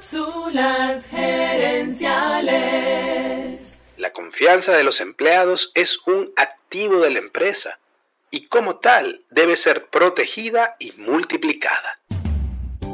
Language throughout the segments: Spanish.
Cápsulas gerenciales. La confianza de los empleados es un activo de la empresa y como tal debe ser protegida y multiplicada.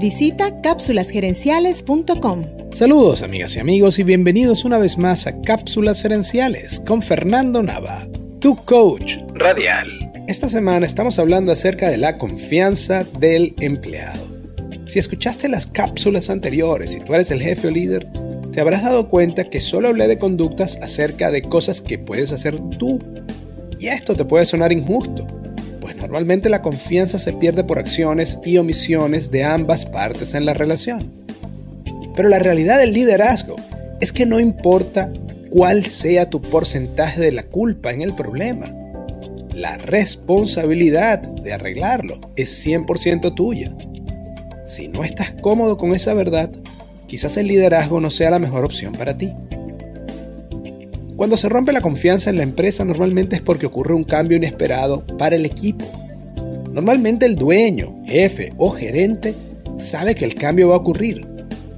Visita cápsulasgerenciales.com. Saludos amigas y amigos y bienvenidos una vez más a Cápsulas Gerenciales con Fernando Nava, tu coach Radial. Esta semana estamos hablando acerca de la confianza del empleado. Si escuchaste las cápsulas anteriores y tú eres el jefe o líder, te habrás dado cuenta que solo hablé de conductas acerca de cosas que puedes hacer tú. Y esto te puede sonar injusto, pues normalmente la confianza se pierde por acciones y omisiones de ambas partes en la relación. Pero la realidad del liderazgo es que no importa cuál sea tu porcentaje de la culpa en el problema, la responsabilidad de arreglarlo es 100% tuya. Si no estás cómodo con esa verdad, quizás el liderazgo no sea la mejor opción para ti. Cuando se rompe la confianza en la empresa normalmente es porque ocurre un cambio inesperado para el equipo. Normalmente el dueño, jefe o gerente sabe que el cambio va a ocurrir,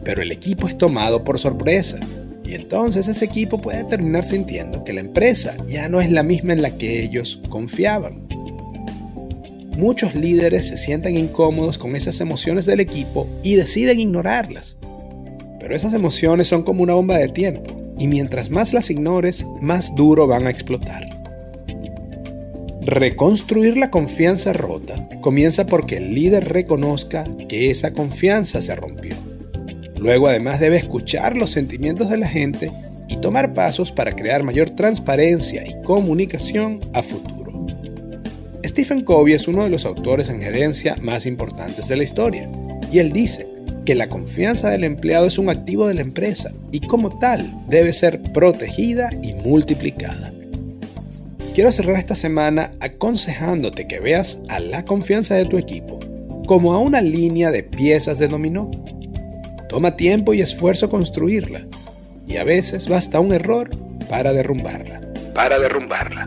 pero el equipo es tomado por sorpresa. Y entonces ese equipo puede terminar sintiendo que la empresa ya no es la misma en la que ellos confiaban. Muchos líderes se sienten incómodos con esas emociones del equipo y deciden ignorarlas. Pero esas emociones son como una bomba de tiempo y mientras más las ignores, más duro van a explotar. Reconstruir la confianza rota comienza porque el líder reconozca que esa confianza se rompió. Luego además debe escuchar los sentimientos de la gente y tomar pasos para crear mayor transparencia y comunicación a futuro. Stephen Covey es uno de los autores en gerencia más importantes de la historia, y él dice que la confianza del empleado es un activo de la empresa y como tal debe ser protegida y multiplicada. Quiero cerrar esta semana aconsejándote que veas a la confianza de tu equipo como a una línea de piezas de dominó. Toma tiempo y esfuerzo construirla, y a veces basta un error para derrumbarla para derrumbarla.